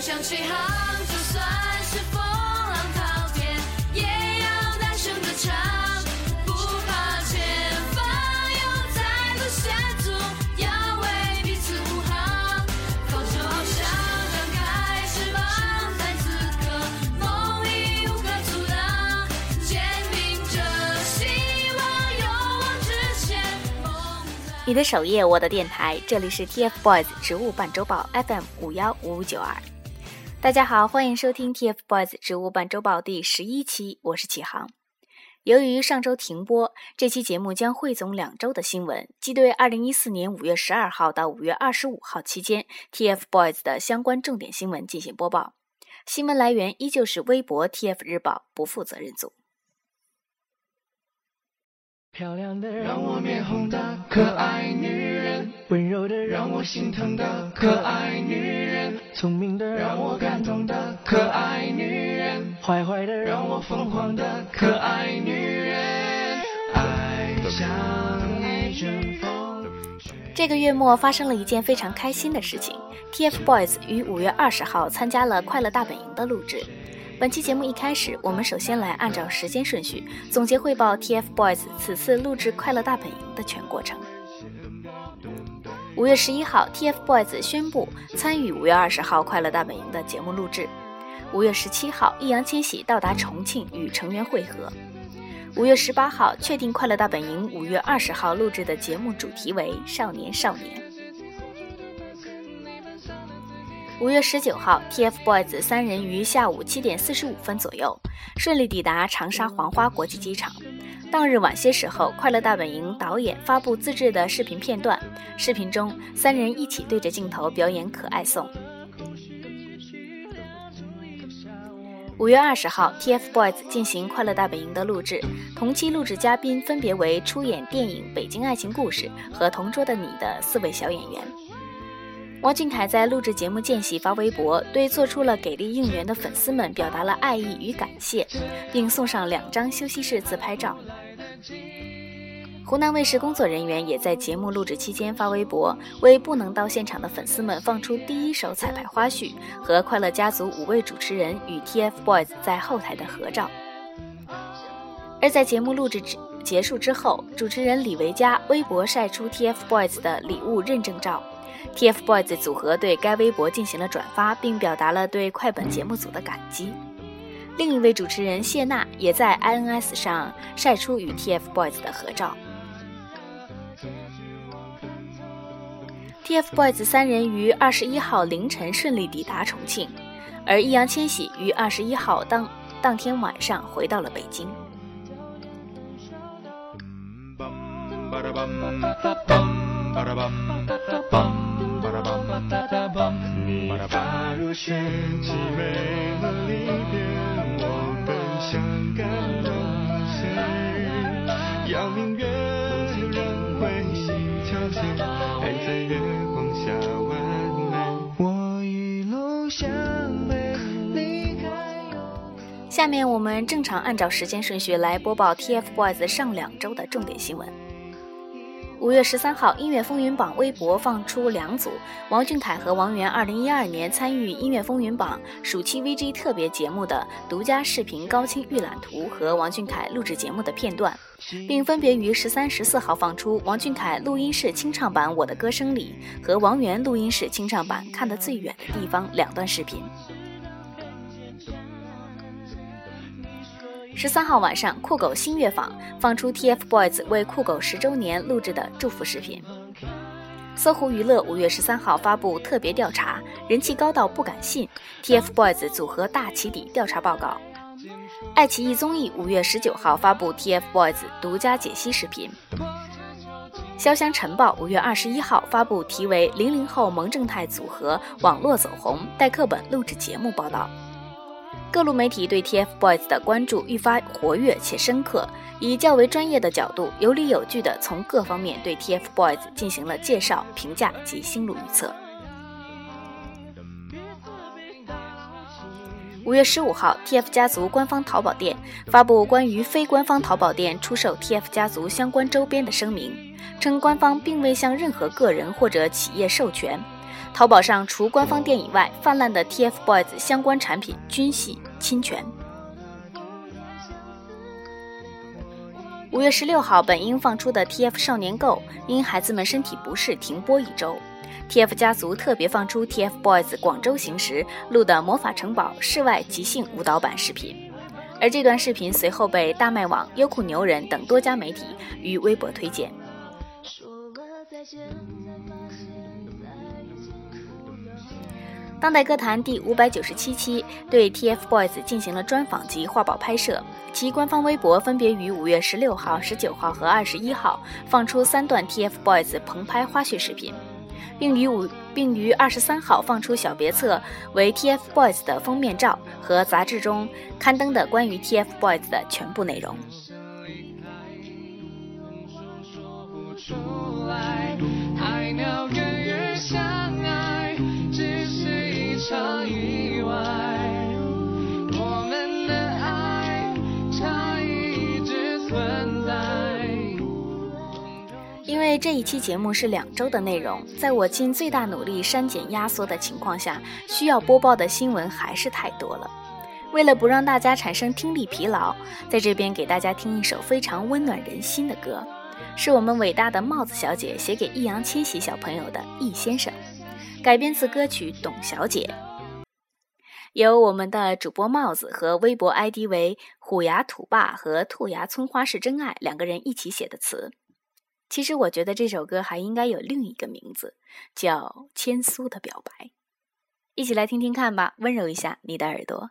想起航，就算是风浪滔天，也要大声的唱，不怕前方有再度险阻，要为彼此护航。高手翱翔，张开翅膀，在此刻，梦已无可阻挡，坚定着希望，勇往直前。梦在你的首页，我的电台，这里是 TFBOYS 植物半周报 FM 五幺五五九二。大家好，欢迎收听 TFBOYS 植物半周报第十一期，我是启航。由于上周停播，这期节目将汇总两周的新闻，即对二零一四年五月十二号到五月二十五号期间 TFBOYS 的相关重点新闻进行播报。新闻来源依旧是微博 TF 日报，不负责任组。漂亮的让我面红的可爱女，温柔的让我心疼的可爱女人，聪明的让我感动的可爱女人，坏坏的让我疯狂的可爱女人，爱像一阵风。这个月末发生了一件非常开心的事情，TFBOYS 于五月二十号参加了《快乐大本营》的录制。本期节目一开始，我们首先来按照时间顺序总结汇报 TFBOYS 此次录制《快乐大本营》的全过程。五月十一号，TFBOYS 宣布参与五月二十号《快乐大本营》的节目录制。五月十七号，易烊千玺到达重庆与成员会合。五月十八号，确定《快乐大本营》五月二十号录制的节目主题为“少年少年”。五月十九号，TFBOYS 三人于下午七点四十五分左右顺利抵达长沙黄花国际机场。当日晚些时候，《快乐大本营》导演发布自制的视频片段，视频中三人一起对着镜头表演可爱颂。五月二十号，TFBOYS 进行《快乐大本营》的录制，同期录制嘉宾分别为出演电影《北京爱情故事》和《同桌的你》的四位小演员。王俊凯在录制节目间隙发微博，对做出了给力应援的粉丝们表达了爱意与感谢，并送上两张休息室自拍照。湖南卫视工作人员也在节目录制期间发微博，为不能到现场的粉丝们放出第一手彩排花絮和快乐家族五位主持人与 TFBOYS 在后台的合照。而在节目录制之结束之后，主持人李维嘉微博晒出 TFBOYS 的礼物认证照。TFBOYS 组合对该微博进行了转发，并表达了对快本节目组的感激。另一位主持人谢娜也在 INS 上晒出与 TFBOYS 的合照。TFBOYS 三人于二十一号凌晨顺利抵达重庆，而易烊千玺于二十一号当当天晚上回到了北京。你发如雪，凄美了离别，我们像感动谁？邀明月，有人会心憔悴，爱在月光下完美。我一路向北，离开有。下面我们正常按照时间顺序来播报 TFBOYS 上两周的重点新闻。五月十三号，音乐风云榜微博放出两组王俊凯和王源二零一二年参与音乐风云榜暑期 VG 特别节目的独家视频高清预览图和王俊凯录制节目的片段，并分别于十三、十四号放出王俊凯录音室清唱版《我的歌声里》和王源录音室清唱版《看得最远的地方》两段视频。十三号晚上，酷狗新乐坊放出 TFBOYS 为酷狗十周年录制的祝福视频。搜狐娱乐五月十三号发布特别调查，人气高到不敢信，TFBOYS 组合大起底调查报告。爱奇艺综艺五月十九号发布 TFBOYS 独家解析视频。潇湘晨报五月二十一号发布题为《零零后萌正太组合网络走红，带课本录制节目》报道。各路媒体对 TFBOYS 的关注愈发活跃且深刻，以较为专业的角度，有理有据地从各方面对 TFBOYS 进行了介绍、评价及心路预测。五月十五号，TF 家族官方淘宝店发布关于非官方淘宝店出售 TF 家族相关周边的声明，称官方并未向任何个人或者企业授权。淘宝上除官方店以外，泛滥的 TFBOYS 相关产品均系侵权。五月十六号，本应放出的 TF 少年 Go 因孩子们身体不适停播一周。TF 家族特别放出 TFBOYS 广州行时录的《魔法城堡》室外即兴舞蹈版视频，而这段视频随后被大麦网、优酷牛人等多家媒体于微博推荐。说了再见再发现当代歌坛第五百九十七期对 TFBOYS 进行了专访及画报拍摄，其官方微博分别于五月十六号、十九号和二十一号放出三段 TFBOYS 棚拍花絮视频，并于五并于二十三号放出小别册为 TFBOYS 的封面照和杂志中刊登的关于 TFBOYS 的全部内容。这一期节目是两周的内容，在我尽最大努力删减压缩的情况下，需要播报的新闻还是太多了。为了不让大家产生听力疲劳，在这边给大家听一首非常温暖人心的歌，是我们伟大的帽子小姐写给易烊千玺小朋友的《易先生》，改编自歌曲《董小姐》，由我们的主播帽子和微博 ID 为虎牙土霸和兔牙葱花是真爱两个人一起写的词。其实我觉得这首歌还应该有另一个名字，叫《千苏的表白》。一起来听听看吧，温柔一下你的耳朵。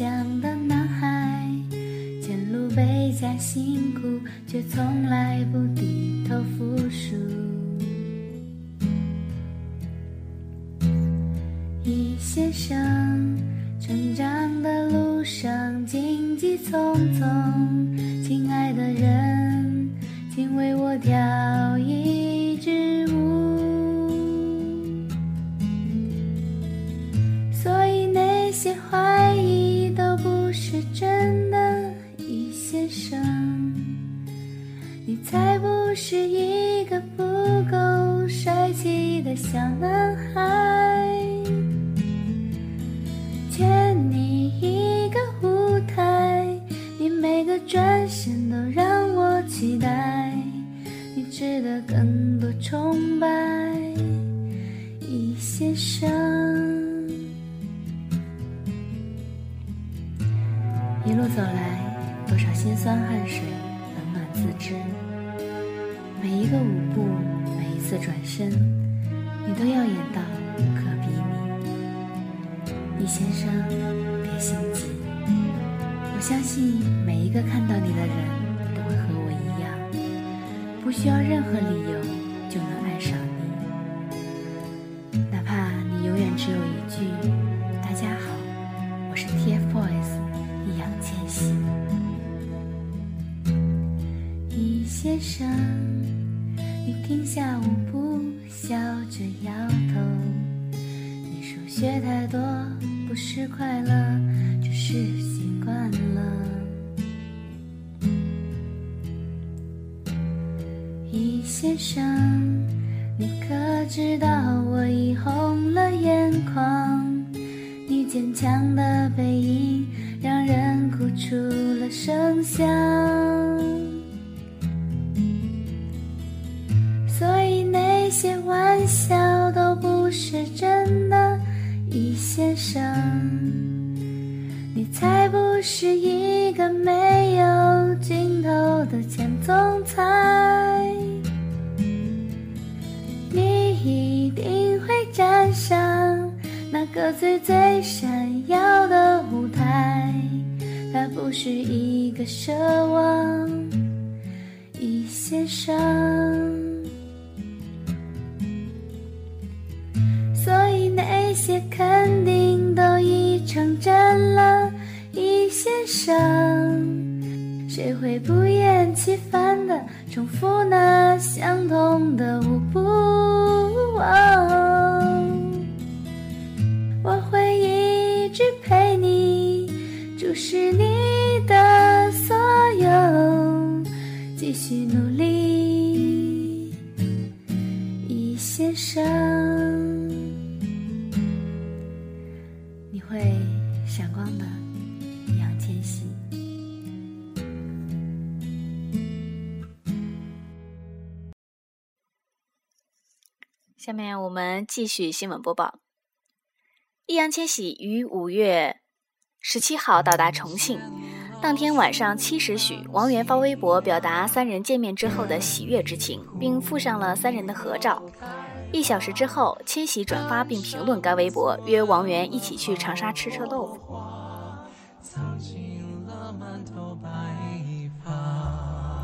倔强的男孩，前路倍加辛苦，却从来不低头服输。一先生，成长的路上荆棘丛丛，不是一个不够帅气的小男孩。欠你一个舞台，你每个转身都让我期待，你值得更多崇拜，易先生。一路走来，多少辛酸汗水，冷暖自知。不，每一次转身，你都耀眼到无可比拟。李先生，别心急，我相信每一个看到你的人都会和我一样，不需要任何理由就能爱上你，快乐，只是习惯了。易先生，你可知道我已红了眼眶？你坚强的背影。让人哭出了声响，所以那些玩笑都不是真的，易先生。是一个没有尽头的前总裁，你一定会站上那个最最闪耀的舞台。它不是一个奢望，一线上，所以那些肯定都已成真了。谁会不厌其烦地重复那相同的舞步？我会一直陪你，注视你的所有，继续努力。一线生，下面我们继续新闻播报。易烊千玺于五月十七号到达重庆，当天晚上七时许，王源发微博表达三人见面之后的喜悦之情，并附上了三人的合照。一小时之后，千玺转发并评论该微博，约王源一起去长沙吃臭豆腐。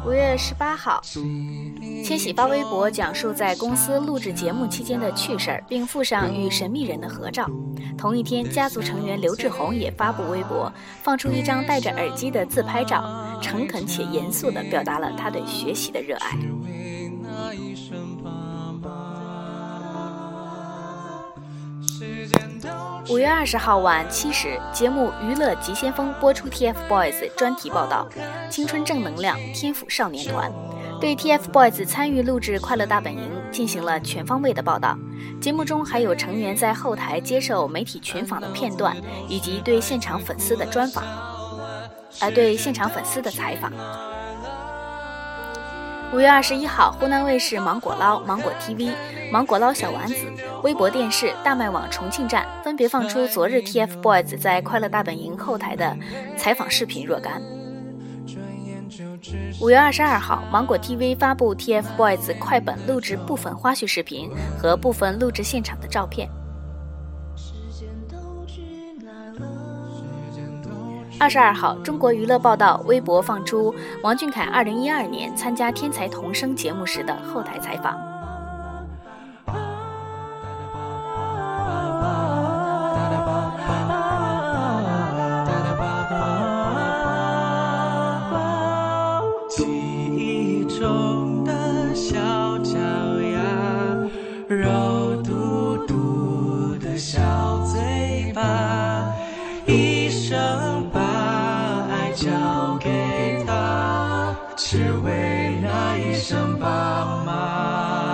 五月十八号，千玺发微博讲述在公司录制节目期间的趣事儿，并附上与神秘人的合照。同一天，家族成员刘志宏也发布微博，放出一张戴着耳机的自拍照，诚恳且严肃地表达了他对学习的热爱。五月二十号晚七时，节目《娱乐急先锋》播出 TFBOYS 专题报道，青春正能量，天府少年团，对 TFBOYS 参与录制《快乐大本营》进行了全方位的报道。节目中还有成员在后台接受媒体群访的片段，以及对现场粉丝的专访，而对现场粉丝的采访。五月二十一号，湖南卫视芒果捞、芒果 TV、芒果捞小丸子、微博电视、大麦网重庆站分别放出昨日 TFBOYS 在《快乐大本营》后台的采访视频若干。五月二十二号，芒果 TV 发布 TFBOYS 快本录制部分花絮视频和部分录制现场的照片。二十二号，中国娱乐报道微博放出王俊凯二零一二年参加《天才童声》节目时的后台采访。肉嘟嘟的小嘴巴，一生把爱交给他，只为那一声爸妈。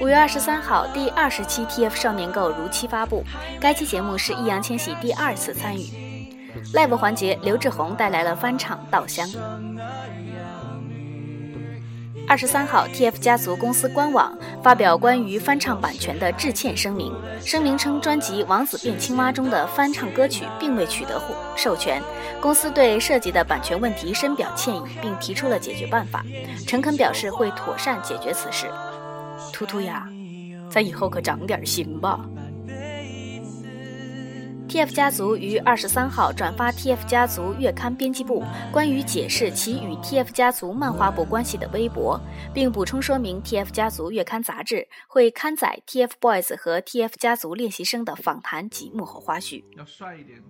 五月二十三号，第二十期 TF 少年购如期发布。该期节目是易烊千玺第二次参与 live 环节，刘志宏带来了翻唱《稻香》。二十三号，TF 家族公司官网发表关于翻唱版权的致歉声明，声明称专辑《王子变青蛙》中的翻唱歌曲并未取得授权，公司对涉及的版权问题深表歉意，并提出了解决办法，诚恳表示会妥善解决此事。图图呀，咱以后可长点心吧。TF 家族于二十三号转发 TF 家族月刊编辑部关于解释其与 TF 家族漫画部关系的微博，并补充说明 TF 家族月刊杂志会刊载 TFBOYS 和 TF 家族练习生的访谈及幕后花絮。要帅一点。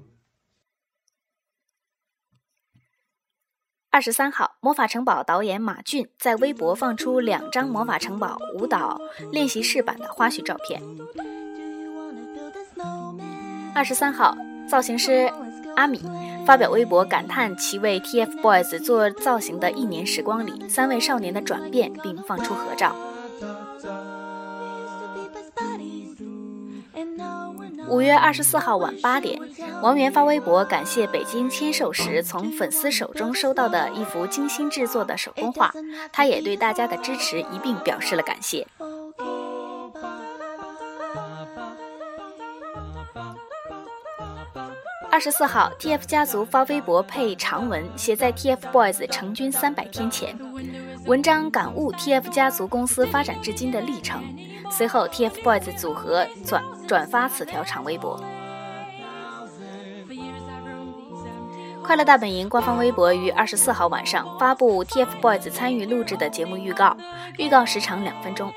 二十三号，魔法城堡导演马俊在微博放出两张魔法城堡舞蹈练习室版的花絮照片。二十三号，造型师阿米发表微博感叹其为 TFBOYS 做造型的一年时光里，三位少年的转变，并放出合照。五月二十四号晚八点，王源发微博感谢北京签售时从粉丝手中收到的一幅精心制作的手工画，他也对大家的支持一并表示了感谢。二十四号，TF 家族发微博配长文，写在 TFBOYS 成军三百天前。文章感悟 TF 家族公司发展至今的历程。随后，TFBOYS 组合转转发此条长微博。快乐大本营官方微博于二十四号晚上发布 TFBOYS 参与录制的节目预告，预告时长两分钟。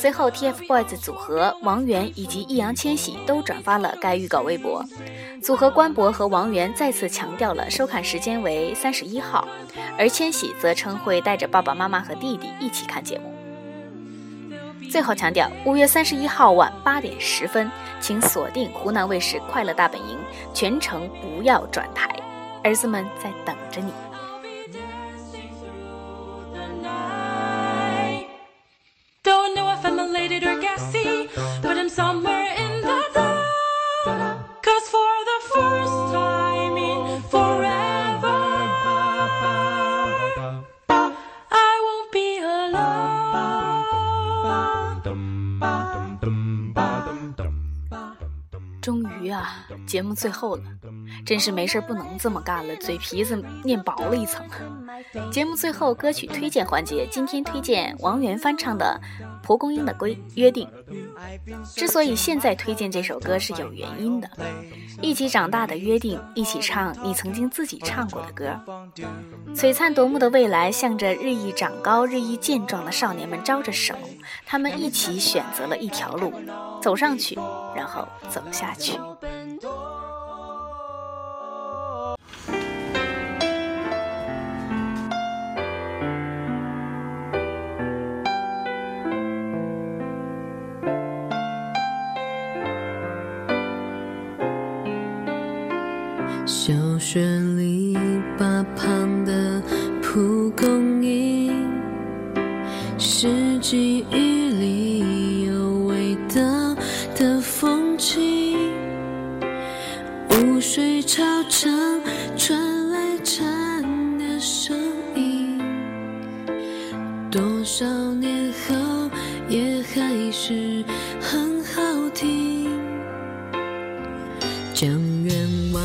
随后，TFBOYS 组合王源以及易烊千玺都转发了该预告微博。组合官博和王源再次强调了收看时间为三十一号，而千玺则称会带着爸爸妈妈和弟弟一起看节目。最后强调，五月三十一号晚八点十分，请锁定湖南卫视《快乐大本营》，全程不要转台。儿子们在等着你。节目最后了，真是没事不能这么干了，嘴皮子念薄了一层。节目最后歌曲推荐环节，今天推荐王源翻唱的《蒲公英的归约定》。之所以现在推荐这首歌是有原因的，一起长大的约定，一起唱你曾经自己唱过的歌。璀璨夺目的未来，向着日益长高、日益健壮的少年们招着手，他们一起选择了一条路，走上去，然后走下去。操场传来蝉的声音，多少年后也还是很好听。将愿望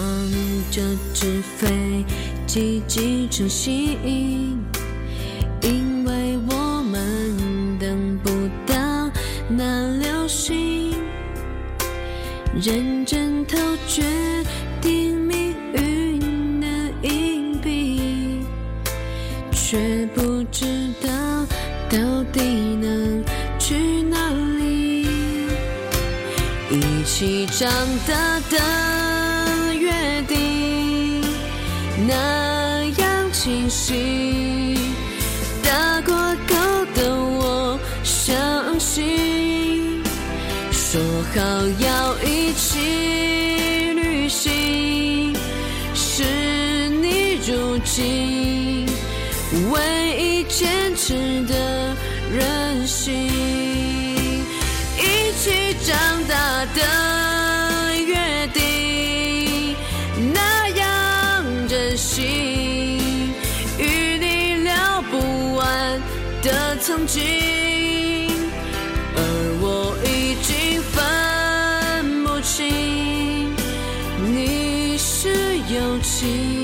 折纸飞机寄成信，因为我们等不到那流星。认到底能去哪里。一起长大的约定那样清晰，打过勾的我相信，说好要一起旅行，是你如今唯一坚持的而我已经分不清，你是友，情。